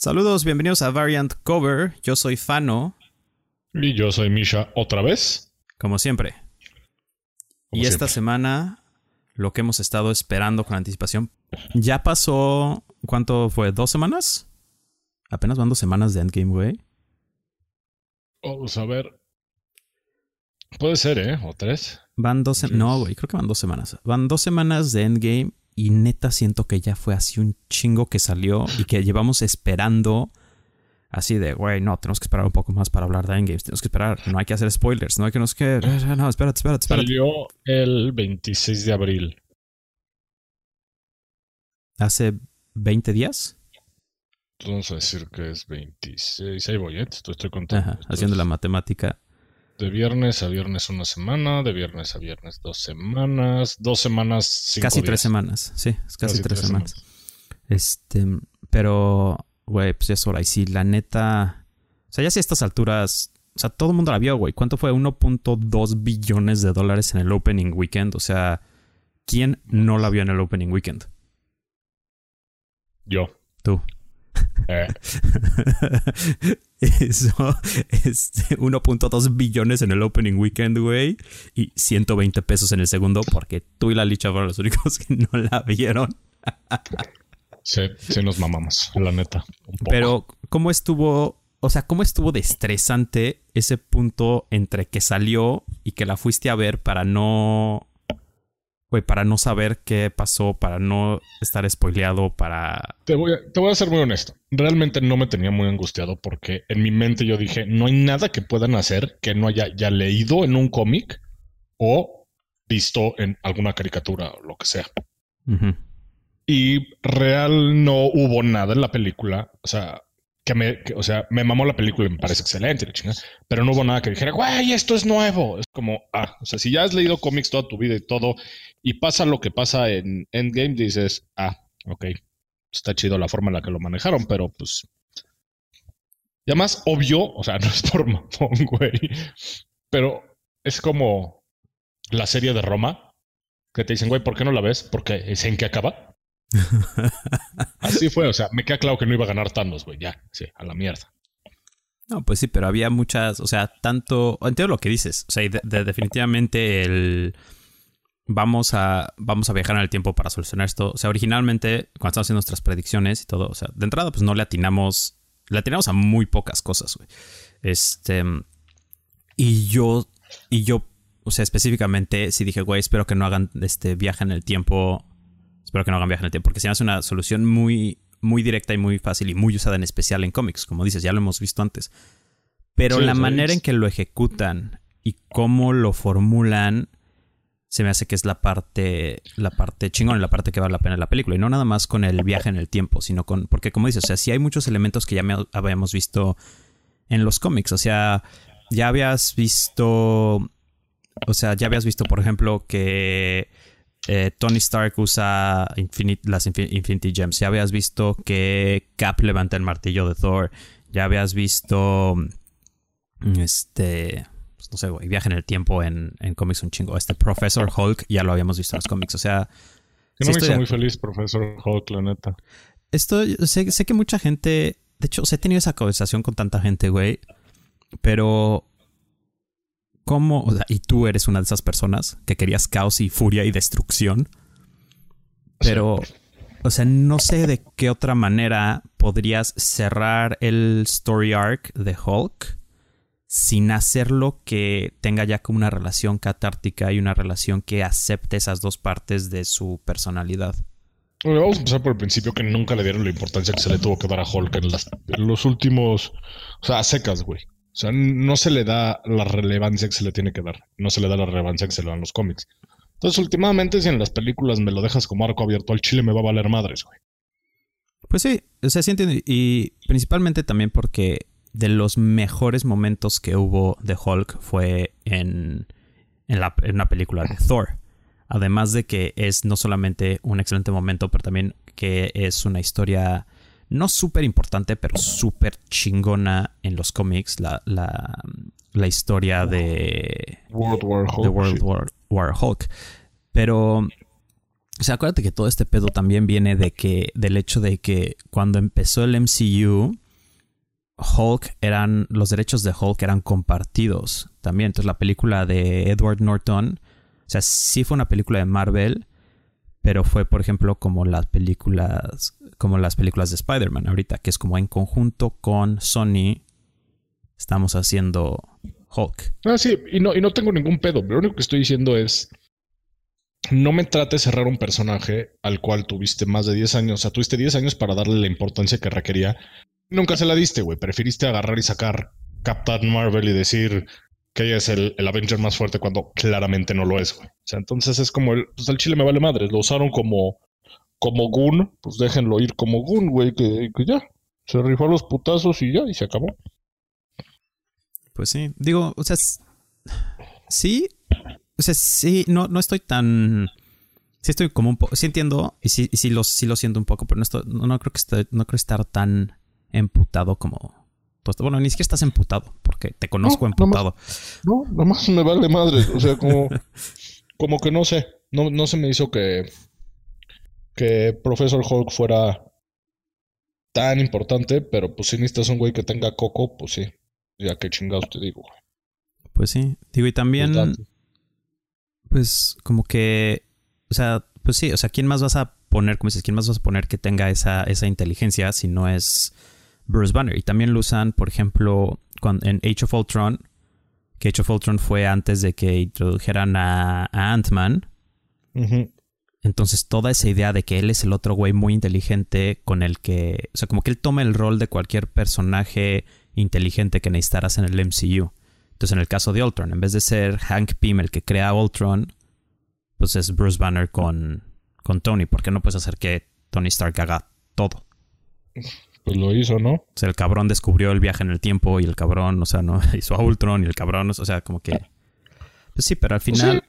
Saludos, bienvenidos a Variant Cover. Yo soy Fano. Y yo soy Misha otra vez. Como siempre. y esta semana, lo que hemos estado esperando con anticipación, ya pasó, ¿cuánto fue? ¿Dos semanas? Apenas van dos semanas de Endgame, güey. Vamos a ver. Puede ser, ¿eh? O tres. Van dos semanas. No, güey, creo que van dos semanas. Van dos semanas de Endgame y neta siento que ya fue así un chingo que salió y que llevamos esperando así de, güey, no, tenemos que esperar un poco más para hablar de Endgame. Tenemos que esperar, no hay que hacer spoilers, no hay que nos que... No, espérate, espérate, espérate. Salió el 26 de abril. ¿Hace 20 días? Vamos a decir que es 26. Ahí voy, ¿eh? Estoy, estoy contando. Ajá, haciendo la matemática. De viernes a viernes una semana, de viernes a viernes dos semanas, dos semanas, cinco Casi tres semanas, sí, es casi, Casi tres, tres semanas. Este, pero, güey, pues es hora. Y sí, la neta. O sea, ya si a estas alturas. O sea, todo el mundo la vio, güey. ¿Cuánto fue? 1.2 billones de dólares en el opening weekend. O sea, ¿quién no la vio en el opening weekend? Yo. Tú. Eh, Eso, este, 1.2 billones en el opening weekend, güey. Y 120 pesos en el segundo, porque tú y la licha fueron los únicos que no la vieron. sí, sí nos mamamos, la neta. Pero, ¿cómo estuvo? O sea, ¿cómo estuvo de estresante ese punto entre que salió y que la fuiste a ver para no. Güey, para no saber qué pasó, para no estar spoileado, para. Te voy, a, te voy a ser muy honesto. Realmente no me tenía muy angustiado porque en mi mente yo dije, no hay nada que puedan hacer que no haya ya leído en un cómic o visto en alguna caricatura o lo que sea. Y real no hubo nada en la película. O sea, que me, o sea, me mamó la película y me parece excelente, la pero no hubo nada que dijera, güey, esto es nuevo. Es como, ah, o sea, si ya has leído cómics toda tu vida y todo, y pasa lo que pasa en Endgame, dices, ah, ok, está chido la forma en la que lo manejaron, pero pues. Y además, obvio, o sea, no es por mamón, güey, pero es como la serie de Roma, que te dicen, güey, ¿por qué no la ves? Porque es en qué acaba. Así fue, o sea, me queda claro que no iba a ganar Thanos, güey, ya, sí, a la mierda. No, pues sí, pero había muchas, o sea, tanto, entiendo lo que dices, o sea, de- definitivamente el vamos a vamos a viajar en el tiempo para solucionar esto, o sea, originalmente cuando estábamos haciendo nuestras predicciones y todo, o sea, de entrada pues no le atinamos, le atinamos a muy pocas cosas, güey. Este y yo y yo, o sea, específicamente sí dije, güey, espero que no hagan este viaje en el tiempo, espero que no hagan viaje en el tiempo, porque se hace una solución muy muy directa y muy fácil y muy usada en especial en cómics, como dices, ya lo hemos visto antes. Pero Sí, la manera en que lo ejecutan y cómo lo formulan se me hace que es la parte la parte chingón, la parte que vale la pena de la película. Y no nada más con el viaje en el tiempo, sino con porque como dices, o sea, sí hay muchos elementos que ya me habíamos visto en los cómics, o sea, ya habías visto o sea, ya habías visto, por ejemplo, que eh, Tony Stark usa Infinite- las Infi- Infinity Gems. Ya habías visto que Cap levanta el martillo de Thor. Ya habías visto. mm, Este. pues, no sé, güey. Viaje en el tiempo en, en cómics un chingo. Este Professor Hulk ya lo habíamos visto en los cómics. O sea. Sí no me estoy hizo muy feliz, profesor Hulk, la neta. Esto, sé, sé que mucha gente. De hecho, he tenido esa conversación con tanta gente, güey. Pero. ¿Cómo? O sea, y tú eres una de esas personas que querías caos y furia y destrucción. Pero. O sea, no sé de qué otra manera podrías cerrar el story arc de Hulk sin hacerlo que tenga ya como una relación catártica y una relación que acepte esas dos partes de su personalidad. Bueno, vamos a empezar por el principio que nunca le dieron la importancia que se le tuvo que dar a Hulk en, las- en los últimos, o sea, a secas, güey. O sea, no se le da la relevancia que se le tiene que dar. No se le da la relevancia que se le dan los cómics. Entonces, últimamente, si en las películas me lo dejas como arco abierto al chile, me va a valer madres, güey. Pues sí, o sea, sí entiendo. Y principalmente también porque de los mejores momentos que hubo de Hulk fue en, en, la, en una película de Thor. Además de que es no solamente un excelente momento, pero también que es una historia no súper importante, pero súper chingona en los cómics. La, la, la historia de World War Hulk. The World. War, War Hulk. Pero O sea, acuérdate que todo este pedo también viene de que, del hecho de que cuando empezó el MCU, Hulk eran, los derechos de Hulk eran compartidos también. Entonces la película de Edward Norton, o sea, sí fue una película de Marvel, pero fue, por ejemplo, como las películas, como las películas de Spider-Man ahorita, que es como en conjunto con Sony estamos haciendo Hulk. Ah, sí, y no, y no tengo ningún pedo. Lo único que estoy diciendo es no me trate de cerrar un personaje al cual tuviste más de 10 años. O sea, tuviste 10 años para darle la importancia que requería. Nunca se la diste, güey. Preferiste agarrar y sacar Captain Marvel y decir que ella es el, Avenger más fuerte cuando claramente no lo es, güey. O sea, entonces es como el, pues el chile me vale madre. Lo usaron como, como Goon, pues déjenlo ir como Goon, güey, que, que ya. Se rifó los putazos y ya, y se acabó. Pues sí. Digo, o sea, sí, o sea, sí, no, no estoy tan. Sí estoy como un poco. Sí entiendo. Y sí, sí, lo, sí lo siento un poco, pero no, estoy, no, creo que estoy, no creo estar tan emputado como. Bueno, ni siquiera estás emputado, porque te conozco emputado. no, nomás me vale madre. O sea, como. como que no sé. No, no se me hizo que. Que Professor Hulk fuera tan importante, pero pues si necesitas un güey que tenga coco, pues sí. Ya que chingados te digo, Pues sí. Digo, y también pues como que, o sea, pues sí, o sea, ¿quién más vas a poner, como dices, quién más vas a poner que tenga esa, esa inteligencia si no es Bruce Banner? Y también lo usan, por ejemplo, en Age of Ultron, que Age of Ultron fue antes de que introdujeran a, Ant-Man. Entonces toda esa idea de que él es el otro güey muy inteligente con el que, o sea, como que él toma el rol de cualquier personaje inteligente que necesitaras en el MCU. Entonces, en el caso de Ultron, en vez de ser Hank Pym el que crea Ultron, pues es Bruce Banner con, con Tony. ¿Por qué no puedes hacer que Tony Stark haga todo? Pues lo hizo, ¿no? O sea, el cabrón descubrió el viaje en el tiempo y el cabrón, o sea, no hizo a Ultron y el cabrón, o sea, como que. Pues sí, pero al pues final.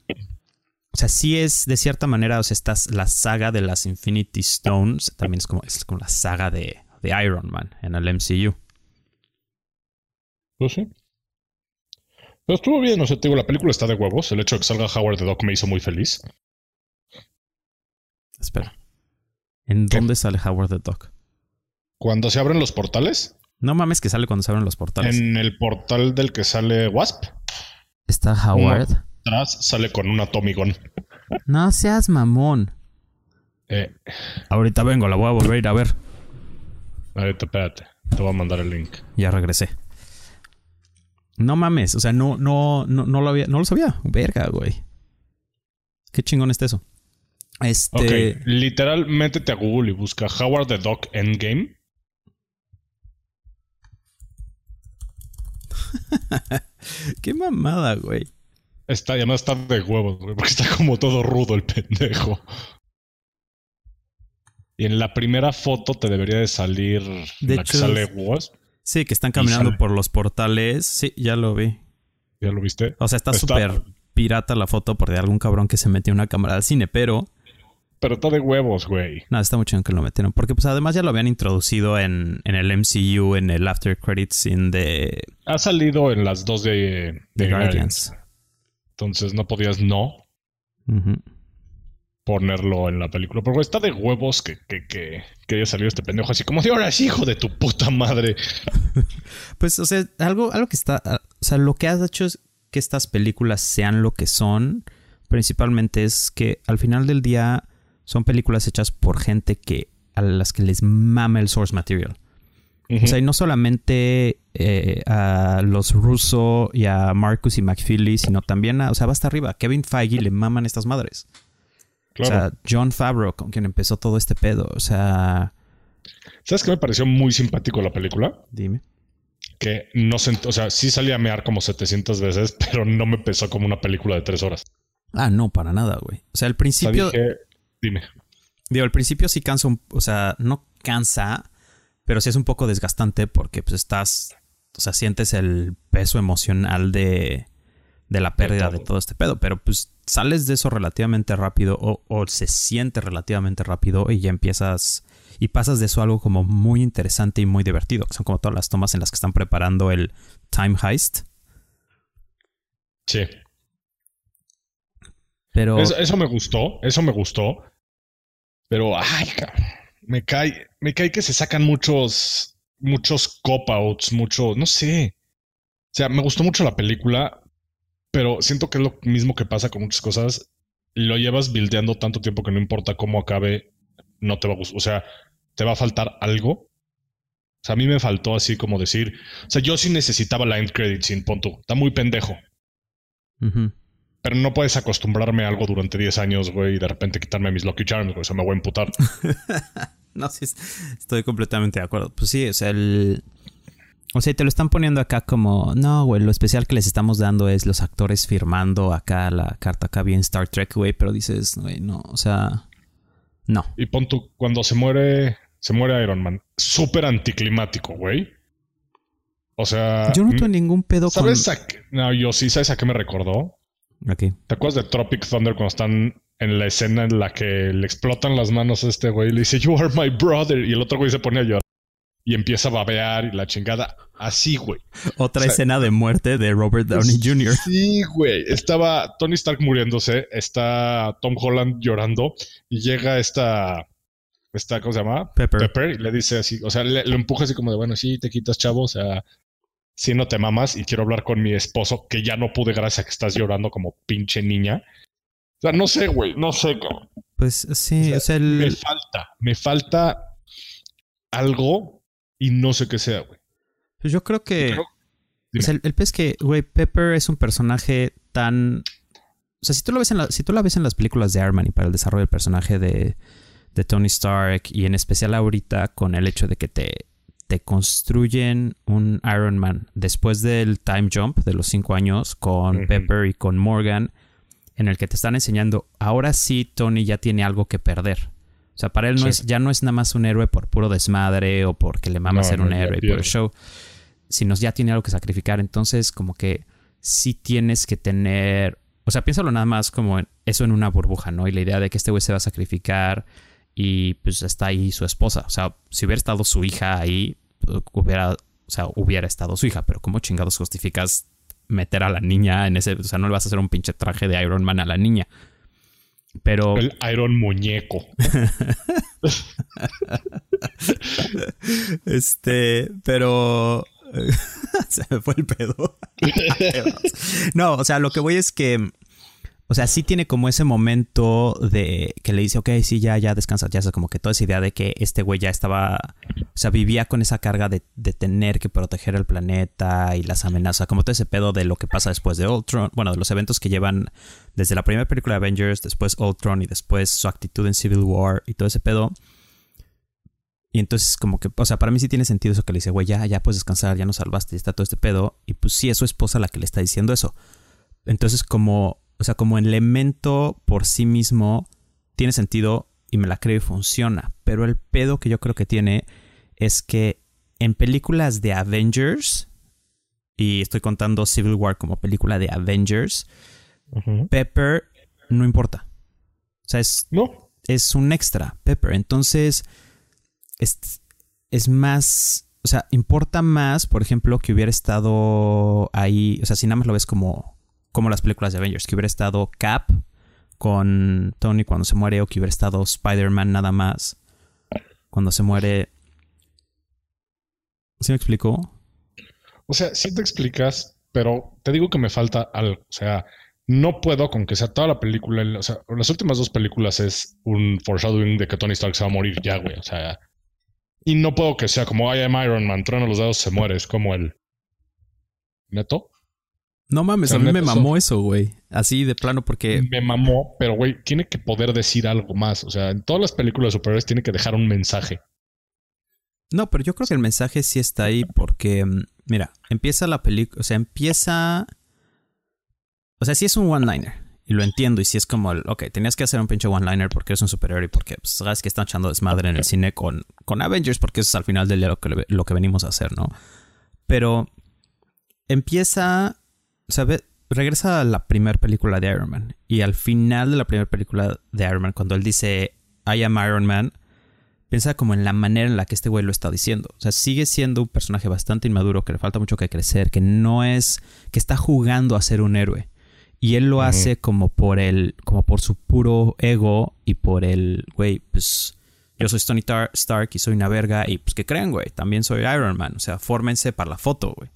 Sea, sí es de cierta manera, o sea, estás la saga de las Infinity Stones, también es como, es como la saga de, de Iron Man en el MCU. Pues sí. Pero estuvo bien, o sea, te digo, la película está de huevos. El hecho de que salga Howard the Duck me hizo muy feliz. Espera. ¿En dónde sale Howard the Duck? Cuando se abren los portales. No mames que sale cuando se abren los portales. En el portal del que sale Wasp. ¿Está Howard? Atrás sale con un atomigón. No seas mamón. Eh. Ahorita vengo, la voy a volver a ir a ver. Ahorita, espérate. Te voy a mandar el link. Ya regresé. No mames, o sea, no, no, no, no lo había, no lo sabía. Verga, güey. Qué chingón está eso. Este. Ok, literal, métete a Google y busca Howard the Dog Endgame. Qué mamada, güey. Está, además está de huevos, güey, porque está como todo rudo el pendejo. Y en la primera foto te debería de salir de la que sale Wasp. Sí, que están caminando por los portales. Sí, ya lo vi. ¿Ya lo viste? O sea, está súper pirata la foto por de algún cabrón que se metió una cámara al cine, pero... Pero está de huevos, güey. No, está mucho en que lo metieron. Porque pues además ya lo habían introducido en, en el MCU, en el After Credits scene de... Ha salido en las dos de, de, Guardians. Entonces no podías no ponerlo en la película. Porque está de huevos que, que, que, que haya salido este pendejo así como de ahora es hijo de tu puta madre. pues, o sea, algo, algo que está. O sea, lo que has hecho es que estas películas sean lo que son. Principalmente es que al final del día son películas hechas por gente que a las que les mama el source material. O sea, y no solamente eh, a los Russo y a Marcus y McFeely, sino también a, o sea, va hasta arriba. Kevin Feige le maman estas madres. O sea, John Favreau, con quien empezó todo este pedo. O sea. ¿Sabes qué me pareció muy simpático la película? Dime. Que no se. O sea, sí salí a mear como 700 veces, pero no me pesó como una película de tres horas. Ah, no, para nada, güey. O sea, al principio. dime. Digo, al principio sí cansa un. O sea, no cansa, pero sí es un poco desgastante porque pues estás. O sea, sientes el peso emocional de. De la pérdida de todo este pedo. Pero pues sales de eso relativamente rápido o, se siente relativamente rápido y ya empiezas y pasas de eso a algo como muy interesante y muy divertido, que son como todas las tomas en las que están preparando el time heist. Sí. Pero... Eso, me gustó, eso me gustó, Pero, ay, cabrón, me cae, me cae que se sacan muchos, muchos cop-outs, mucho, no sé. O sea, me gustó mucho la película, pero siento que es lo mismo que pasa con muchas cosas. Lo llevas buildeando tanto tiempo que no importa cómo acabe, no te va a gustar. O sea, te va a faltar algo. O sea, a mí me faltó así como decir, o sea, yo sí necesitaba la end credit sin punto. Está muy pendejo. Pero no puedes acostumbrarme a algo durante 10 años, güey, y de repente quitarme mis Lucky Charms, güey. Eso me voy a emputar. no, sí, estoy completamente de acuerdo. Pues sí, o sea, el. O sea, te lo están poniendo acá como, no, güey, lo especial que les estamos dando es los actores firmando acá la carta acá bien Star Trek, güey, pero dices, güey, no, o sea, no. Y pon tú, cuando se muere, se muere Iron Man, súper anticlimático, güey. O sea... Yo no tengo ningún pedo ¿sabes con... A No, yo sí, ¿sabes a qué me recordó? Okay. ¿Te acuerdas de Tropic Thunder cuando están en la escena en la que le explotan las manos a este güey y le dice, You are my brother? Y el otro güey se pone a llorar y empieza a babear y la chingada. Así, güey. Otra escena de muerte de Robert Downey Jr. Sí, güey. Estaba Tony Stark muriéndose, está Tom Holland llorando y llega esta, esta ¿cómo se llama? Pepper. Pepper y le dice así, o sea, le, lo empuja así como de, bueno, sí, te quitas, chavo, o sea, si no te mamas y quiero hablar con mi esposo, que ya no pude gracias a que estás llorando como pinche niña. O sea, no sé, güey, no sé, cabrón. Pues sí, o sea, el... me falta, me falta algo y no sé qué sea, güey. Pues yo creo que... o sea, el, el pez que, güey, Pepper es un personaje tan... O sea, si tú lo ves en la, si tú la ves en las películas de Arman y para el desarrollo del personaje de, de Tony Stark y en especial ahorita con el hecho de que te, te construyen un Iron Man después del time jump de los cinco años con Pepper y con Morgan, en el que te están enseñando, ahora sí Tony ya tiene algo que perder. O sea, para él no es, ya no es nada más un héroe por puro desmadre o porque le mama ser un héroe por el show, sino ya tiene algo que sacrificar. Entonces, como que sí tienes que tener. O sea, piénsalo nada más como eso en una burbuja, ¿no? Y la idea de que este güey se va a sacrificar y pues está ahí su esposa. O sea, si hubiera estado su hija ahí, hubiera, o sea, hubiera estado su hija, pero ¿cómo chingados justificas meter a la niña en ese, o sea, no le vas a hacer un pinche traje de Iron Man a la niña? Pero el Iron muñeco. este, pero se me fue el pedo. no, o sea, lo que voy es que o sea, sí tiene como ese momento de que le dice, ok, sí, ya, ya descansa, ya es como que toda esa idea de que este güey ya estaba, o sea, vivía con esa carga de, tener que proteger el planeta y las amenazas, como todo ese pedo de lo que pasa después de Ultron, bueno, de los eventos que llevan desde la primera película de Avengers, después Ultron y después su actitud en Civil War y todo ese pedo. Y entonces como que, o sea, para mí sí tiene sentido eso que le dice, güey, ya, ya puedes descansar, ya nos salvaste, ya está todo este pedo. Y pues sí, es su esposa la que le está diciendo eso. Entonces como o sea, como elemento por sí mismo tiene sentido y me la creo y funciona. Pero el pedo que yo creo que tiene es que en películas de Avengers, y estoy contando Civil War como película de Avengers, Pepper no importa. O sea, es, no. es un extra, Pepper. Entonces, es, es más, o sea, importa más, por ejemplo, que hubiera estado ahí, o sea, si nada más lo ves como como las películas de Avengers, que hubiera estado Cap con Tony cuando se muere o que hubiera estado Spider-Man nada más cuando se muere. ¿Sí me explicó? O sea, sí te explicas, pero te digo que me falta algo. O sea, no puedo con que sea toda la película. O sea, las últimas dos películas es un foreshadowing de que Tony Stark se va a morir ya, güey. O sea, y no puedo que sea como I am Iron Man, truena los dedos, se muere. Es como el. ¿Neto? No mames, a mí me mamó eso, güey. Así de plano, porque. Me mamó, pero güey, tiene que poder decir algo más. O sea, en todas las películas de superhéroes tiene que dejar un mensaje. No, pero yo creo que el mensaje sí está ahí porque, mm, mira, empieza la película, o sea, empieza. O sea, sí es un one-liner. Y lo entiendo. Y sí es como, el, ok, tenías que hacer un pinche one-liner porque eres un superhéroe y porque pues, sabes que están echando desmadre en el cine con, con Avengers porque eso es al final del día lo que, lo que venimos a hacer, ¿no? Pero empieza o sea, regresa a la primera película de Iron Man. Y al final de la primera película de Iron Man, cuando él dice I am Iron Man, piensa como en la manera en la que este güey lo está diciendo. O sea, sigue siendo un personaje bastante inmaduro, que le falta mucho que crecer, que no es. que está jugando a ser un héroe. Y él lo hace como por el, como por su puro ego y por el, güey, pues yo soy Tony Stark y soy una verga y pues que creen, güey, también soy Iron Man, o sea, fórmense para la foto, güey.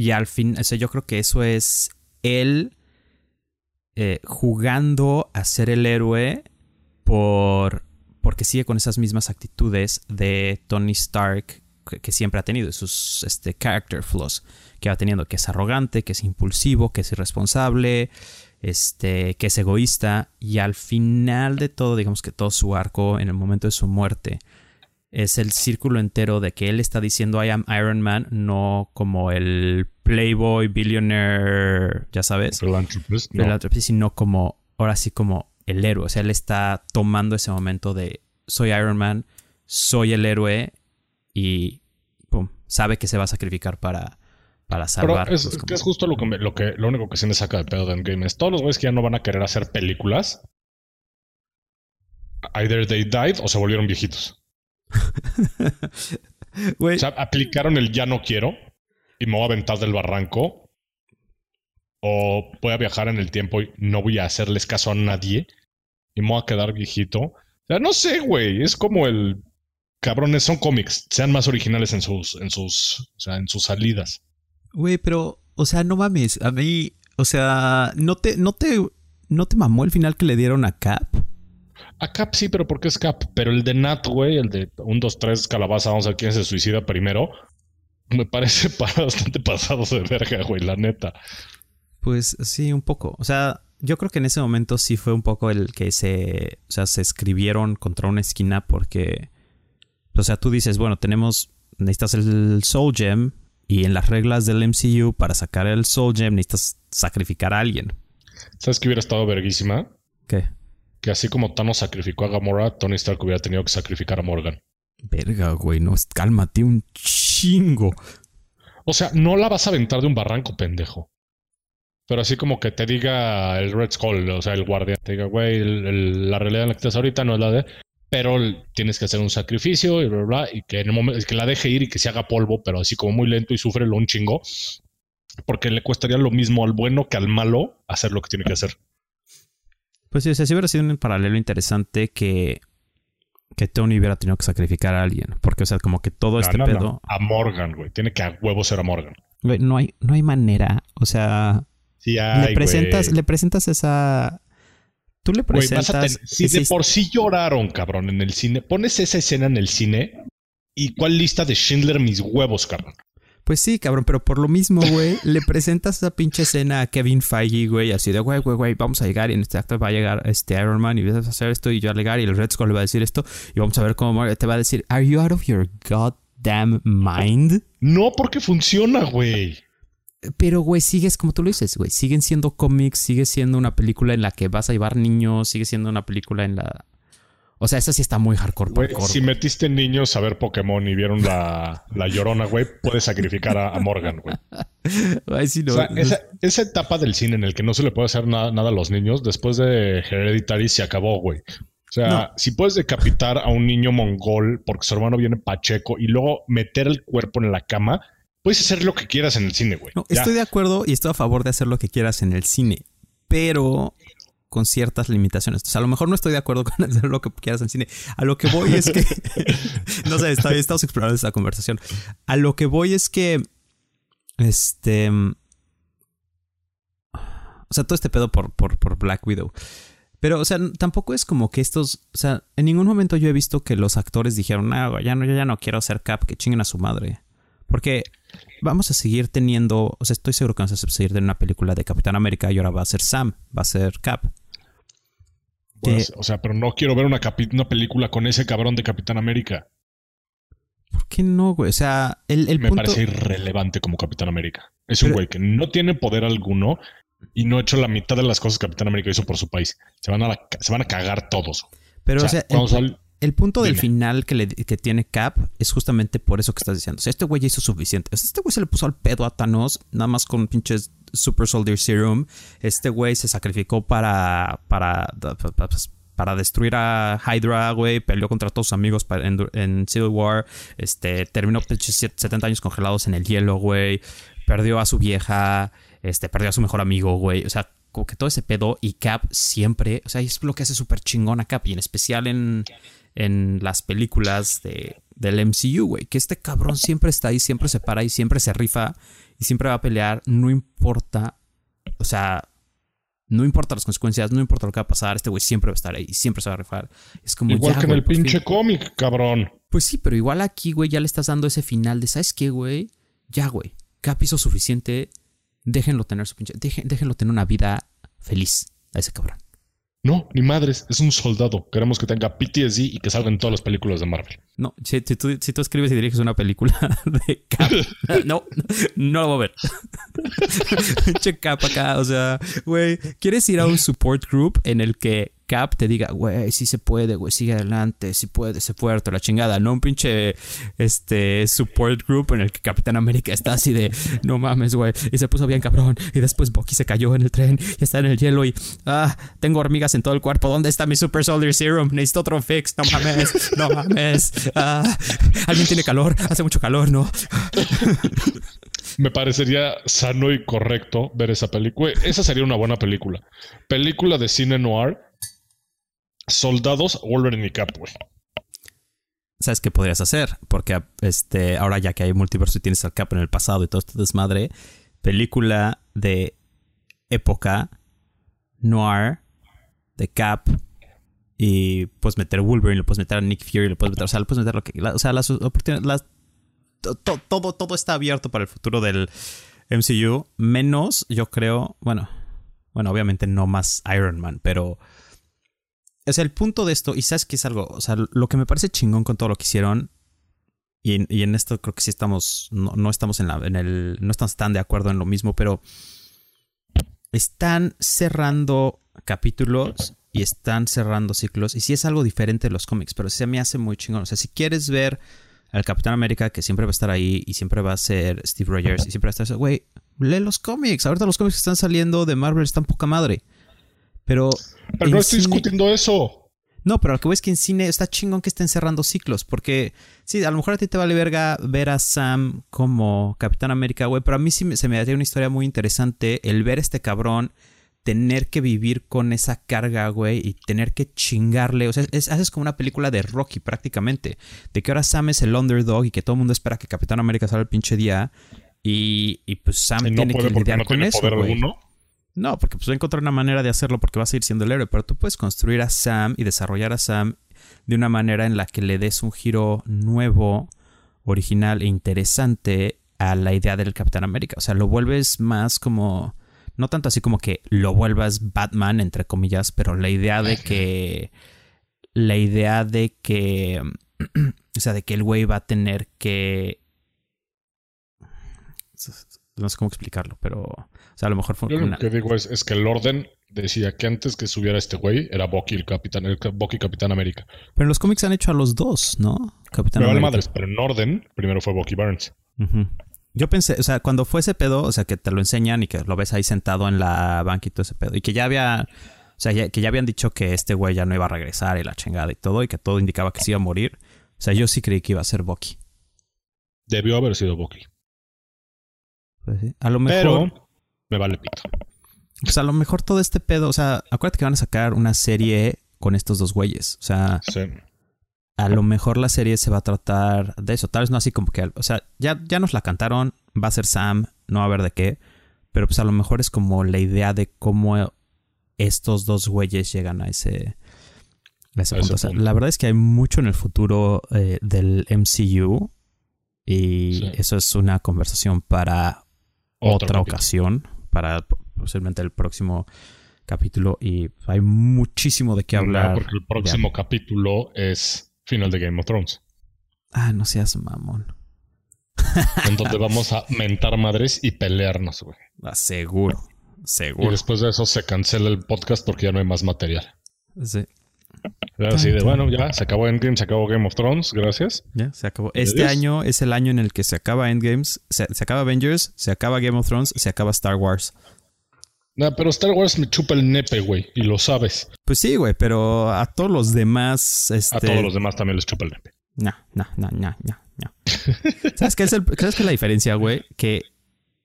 Y al fin, yo creo que eso es él eh, jugando a ser el héroe por porque sigue con esas mismas actitudes de Tony Stark que, siempre ha tenido, sus este, character flaws que va teniendo, que es arrogante, que es impulsivo, que es irresponsable, este, que es egoísta, y al final de todo, digamos que todo su arco, en el momento de su muerte, es el círculo entero de que él está diciendo I am Iron Man, no como el playboy, billionaire, ya sabes, philanthropist, sino como, ahora sí como el héroe, o sea, él está tomando ese momento de soy Iron Man, soy el héroe y pum, sabe que se va a sacrificar para, para salvar. Pero es, pues, que es justo lo que, lo que lo único que se me saca de pedo de Endgame es todos los güeyes que ya no van a querer hacer películas. Either they died o se volvieron viejitos. o sea, aplicaron el ya no quiero y me voy a aventar del barranco. O voy a viajar en el tiempo y no voy a hacerles caso a nadie. Y me voy a quedar viejito. O sea, no sé, güey. Es como el cabrones, son cómics. Sean más originales en sus, en sus, o sea, en sus salidas. Güey, pero, o sea, no mames. A mí, o sea, ¿no te, no te, no te mamó el final que le dieron a Cap? A Cap sí, pero porque es Cap. Pero el de Nat, güey, el de un, dos, tres, calabaza, vamos a ver quién se suicida primero. Me parece bastante pasado de verga, güey, la neta. Pues sí, un poco. O sea, yo creo que en ese momento sí fue un poco el que se, o sea, se escribieron contra una esquina porque, o sea, tú dices, bueno, tenemos, necesitas el Soul Gem, y en las reglas del MCU, para sacar el Soul Gem, necesitas sacrificar a alguien. ¿Sabes que hubiera estado verguísima? ¿Qué? Que así como Thanos sacrificó a Gamora, Tony Stark hubiera tenido que sacrificar a Morgan. Verga, güey, no, cálmate un chingo. O sea, no la vas a aventar de un barranco, pendejo. Pero así como que te diga el Red Skull, o sea, el guardia, te diga, güey, la realidad en la que estás ahorita no es la de pero tienes que hacer un sacrificio y bla, bla, y que en el momento que la deje ir y que se haga polvo, pero así como muy lento y sufre lo un chingo, porque le cuestaría lo mismo al bueno que al malo hacer lo que tiene que hacer. Pues sí, o sea, si hubiera sido un paralelo interesante que, que Tony hubiera tenido que sacrificar a alguien, porque, o sea, como que todo este pedo. A Morgan, güey, tiene que a huevo ser a Morgan. Güey, no hay, no hay manera, o sea. Sí hay, le presentas, le presentas esa Tú le presentas. si de por sí lloraron, cabrón, en el cine, pones esa escena en el cine y cuál lista de Schindler mis huevos, cabrón. Pues sí, cabrón, pero por lo mismo, güey, le presentas esa pinche escena a Kevin Feige, güey, así de, güey, güey, güey, vamos a llegar y en este acto va a llegar este Iron Man y vas a hacer esto y yo a llegar y el Red Skull le va a decir esto y vamos a ver cómo te va a decir, ¿Are you out of your goddamn mind? No, porque funciona, güey. Pero, güey, sigues, como tú lo dices, güey, siguen siendo cómics, sigue siendo una película en la que vas a llevar niños, sigue siendo una película en la... O sea, esa sí está muy hardcore. Güey, si metiste niños a ver Pokémon y vieron la, la llorona, güey, puedes sacrificar a, Morgan, güey. o sea, esa, etapa del cine en el que no se le puede hacer nada, nada a los niños, después de Hereditary se acabó, güey. O sea, si puedes decapitar a un niño mongol porque su hermano viene pacheco y luego meter el cuerpo en la cama, Puedes hacer lo que quieras en el cine, güey. No, estoy de acuerdo y estoy a favor de hacer lo que quieras en el cine, pero con ciertas limitaciones. Sea, a lo mejor no estoy de acuerdo con lo que quieras en cine. A lo que voy es que. no sé, estamos explorando esta conversación. A lo que voy es que. Este. O sea, todo este pedo por, por, por Black Widow. Pero, o sea, tampoco es como que estos. O sea, en ningún momento yo he visto que los actores dijeron, no, ya no, ya no quiero ser Cap, que chinguen a su madre. Porque vamos a seguir teniendo, o sea, estoy seguro que vamos a seguir teniendo una película de Capitán América y ahora va a ser Sam, va a ser Cap. O sea, pero no quiero ver una, una, película con ese cabrón de Capitán América. ¿Por qué no, güey? O sea, el, el Me parece irrelevante como Capitán América. Es un güey que no tiene poder alguno y no ha hecho la mitad de las cosas que Capitán América hizo por su país. Se van a, se van a cagar todos. Pero, o sea, el punto del final que, le, que tiene Cap es justamente por eso que estás diciendo. O sea, este güey ya hizo suficiente. Este güey se le puso al pedo a Thanos, nada más con pinches Super Soldier Serum. Este güey se sacrificó para, para, para destruir a Hydra, güey. Peleó contra todos sus amigos en, Civil War. Este, terminó 70 años congelados en el hielo, güey. Perdió a su vieja. Este, perdió a su mejor amigo, güey. O sea, como que todo ese pedo y Cap siempre, o sea, es lo que hace súper chingón a Cap y en especial en, en las películas de, del MCU, güey, que este cabrón siempre está ahí, siempre se para y siempre se rifa y siempre va a pelear, no importa, o sea, no importa las consecuencias, no importa lo que va a pasar, este güey siempre va a estar ahí, siempre se va a rifar. Es como Igual ya, que en güey, el fin. pinche cómic, cabrón. Pues sí, pero igual aquí, güey, ya le estás dando ese final de, ¿sabes qué, güey? Ya, güey. Cap hizo suficiente. Déjenlo tener su pinche. dejen- déjenlo tener una vida feliz a ese cabrón. No, ni madres, es un soldado. Queremos que tenga PTSD y que salga en todas las películas de Marvel. No, si, si tú, si tú escribes y diriges una película de Cap, no, no lo voy a ver. Pinche Cap acá, o sea, güey, ¿quieres ir a un support group en el que Cap te diga, güey, sí se puede, güey, sigue adelante, sí puede, se fuerte, la chingada, no un pinche este support group en el que Capitán América está así de, no mames, güey, y se puso bien cabrón, y después Bucky se cayó en el tren y está en el hielo y, ah, tengo hormigas en todo el cuerpo, ¿dónde está mi Super Soldier Serum? Necesito otro fix, no mames, no mames, ah, alguien tiene calor, hace mucho calor, ¿no? Me parecería sano y correcto ver esa película. Esa sería una buena película. Película de cine noir. Soldados, Wolverine y Cap, güey. ¿Sabes qué podrías hacer? Porque este, ahora ya que hay multiverso y tienes al Cap en el pasado y todo este desmadre, película de época noir de Cap y puedes meter Wolverine, le puedes meter a Nick Fury, le puedes meter, o sea, le puedes meter lo que, la- o sea, las oportunidades, todo, todo está abierto para el futuro del MCU, menos, yo creo, bueno, bueno, obviamente no más Iron Man, pero o sea, el punto de esto, y sabes que es algo, o sea, lo que me parece chingón con todo lo que hicieron, y, en- y en esto creo que sí estamos, no, no estamos en, la, en el, no estamos tan de acuerdo en lo mismo, pero están cerrando capítulos y están cerrando ciclos, y sí es algo diferente de los cómics, pero sí se me hace muy chingón. O sea, si quieres ver al Capitán América, que siempre va a estar ahí, y siempre va a ser Steve Rogers, y siempre va a estar, güey, lee los cómics. Ahorita los cómics que están saliendo de Marvel están poca madre. Pero Pero no estoy cine- discutiendo eso. no, pero lo que voy es que en cine está chingón que estén cerrando ciclos. Porque sí, a lo mejor a ti te vale verga ver a Sam como Capitán América, güey. Pero a mí sí me- se me daría una historia muy interesante el ver a este cabrón tener que vivir con esa carga, güey, y tener que chingarle. O sea, es- haces como una película de Rocky prácticamente. De que ahora Sam es el underdog y que todo el mundo espera que Capitán América salga el pinche día. Y, y pues Sam Y no tiene que lidiar no con tiene eso, poder güey. alguno. No, porque pues va a encontrar una manera de hacerlo porque va a seguir siendo el héroe, pero tú puedes construir a Sam y desarrollar a Sam de una manera en la que le des un giro nuevo, original e interesante a la idea del Capitán América. O sea, lo vuelves más como, no tanto así como que lo vuelvas Batman, entre comillas, pero la idea de que, la idea de que, o sea, de que el güey va a tener que... No sé cómo explicarlo, pero... O sea, a lo mejor fue Yo una... lo que digo es, es que el orden decía que antes que subiera este güey era Bucky el Capitán, el Bucky Capitán América. Pero en los cómics han hecho a los dos, ¿no? Capitán vale América. madres, pero en orden, primero fue Bucky Barnes. Yo pensé, o sea, cuando fue ese pedo, o sea, que te lo enseñan y que lo ves ahí sentado en la banca y todo ese pedo, y que ya había, o sea, ya- que ya habían dicho que este güey ya no iba a regresar y la chingada y todo, y que todo indicaba que se iba a morir. O sea, yo sí creí que iba a ser Bucky. Debió haber sido Bucky. Pues sí. A lo mejor, Pero me vale pito. pues a lo mejor todo este pedo, o sea, acuérdate que van a sacar una serie con estos dos güeyes. O sea, Sí. a lo mejor la serie se va a tratar de eso. Tal vez no así como que, o sea, ya, ya nos la cantaron, va a ser Sam, no va a ver de qué. Pero pues a lo mejor es como la idea de cómo estos dos güeyes llegan a ese, a ese A ese punto. O sea, punto. la verdad es que hay mucho en el futuro eh, del MCU. Y Sí. eso es una conversación para otra ocasión, para posiblemente el próximo capítulo. Y hay muchísimo de qué No, hablar. porque el próximo capítulo es final de Game of Thrones. Ah, no seas mamón. en donde vamos a mentar madres y pelearnos, güey. Ah, seguro, Y seguro. después de eso se cancela el podcast porque ya no hay más material. Sí, Así de, bueno, ya se acabó Endgame, se acabó Game of Thrones, gracias. ya, se acabó. Este Adiós. año es el año en el que se acaba Endgames, se, se acaba Avengers, se acaba Game of Thrones, se acaba Star Wars. Nah, pero Star Wars me chupa el nepe, güey, y lo sabes. Pues sí, güey, pero a todos los demás, este... A todos los demás también les chupa el nepe. No, no, no, no, no, no. ¿Sabes qué es, el, ¿Sabes qué es la diferencia, güey? Que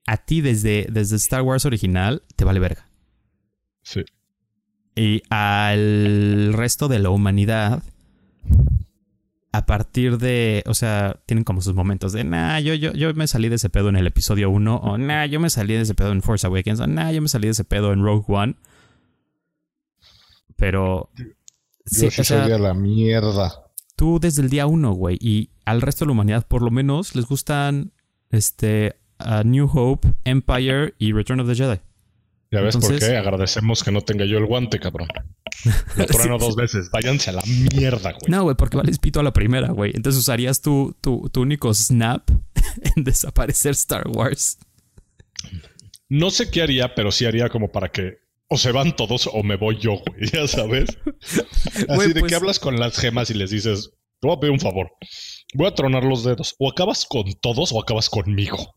a ti desde, desde Star Wars original te vale verga. Sí. Y al resto de la humanidad, a partir de, o sea, tienen como sus momentos de, nah, yo, yo, yo me salí de ese pedo en el episodio 1, o nah, yo me salí de ese pedo en Force Awakens, o nah, yo me salí de ese pedo en Rogue One. Pero... Yo sí, salí a la mierda. Tú desde el día 1, güey, y al resto de la humanidad por lo menos les gustan este a New Hope, Empire y Return of the Jedi. Ya ves por qué agradecemos que no tenga yo el guante, cabrón. Lo trueno dos veces. Váyanse a la mierda, güey. No, güey, porque vale pito a la primera, güey. Entonces usarías tu, tu, tu único snap en desaparecer Star Wars. No sé qué haría, pero sí haría como para que o se van todos o me voy yo, güey. Ya sabes. Así de que pues hablas con las gemas y les dices, te voy a pedir un favor. Voy a tronar los dedos. O acabas con todos o acabas conmigo.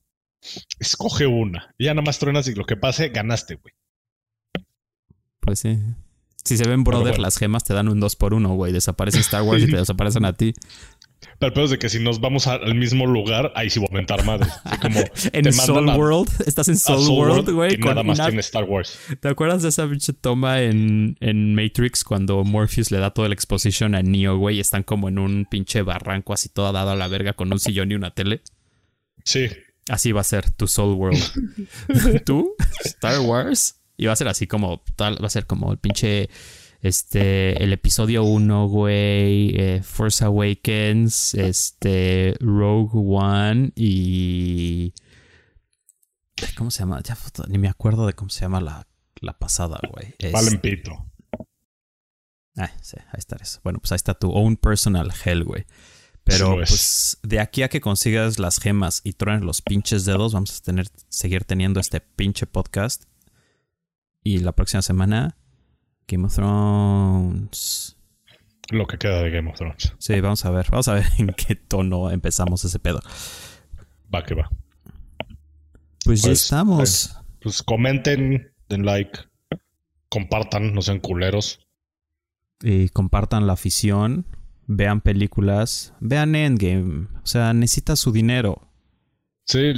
Escoge una. Y ya nada más truenas y lo que pase, ganaste, güey. Pues sí. Si se ven brother, las gemas te dan un 2 por 1 güey. Desaparece Star Wars y te desaparecen a ti. Pero el peor es de que si nos vamos al mismo lugar, ahí sí voy a mentar madre. como en Soul World, estás en Soul, World, güey. nada más tiene Star Wars. ¿Te acuerdas de esa pinche toma en, en Matrix cuando Morpheus le da toda la exposición a Neo, güey? Están como en un pinche barranco así todo dado a la verga con un sillón y una tele. Sí. Así va a ser tu Soul World. ¿Tú? Star Wars. Y va a ser así como, tal, va a ser como el pinche, este, el episodio 1, güey, eh, Force Awakens, este, Rogue One y... ¿Cómo se llama? Ya ni me acuerdo de cómo se llama la, la pasada, güey. Valen pito. Ah, sí, ahí está eso. Bueno, pues ahí está tu own personal hell, güey. Pero pues de aquí a que consigas las gemas y truenes los pinches dedos, vamos a tener, seguir teniendo este pinche podcast. Y la próxima semana, Game of Thrones. Lo que queda de Game of Thrones. Sí, vamos a ver. Vamos a ver en qué tono empezamos ese pedo. Va que va. Pues, ya pues, estamos. Eh, pues comenten, den like, compartan, no sean culeros. Y compartan la afición vean películas, vean Endgame. O sea, necesita su dinero. Sí,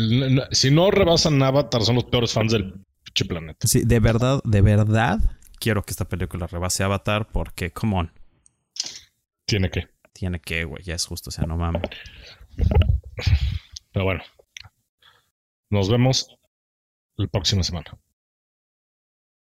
si no rebasan Avatar, son los peores fans del planeta. Sí, de verdad, de verdad, quiero que esta película rebase Avatar porque, come on. Tiene que. Tiene que, güey, ya es justo, o sea, no mames. Pero bueno, nos vemos la próxima semana.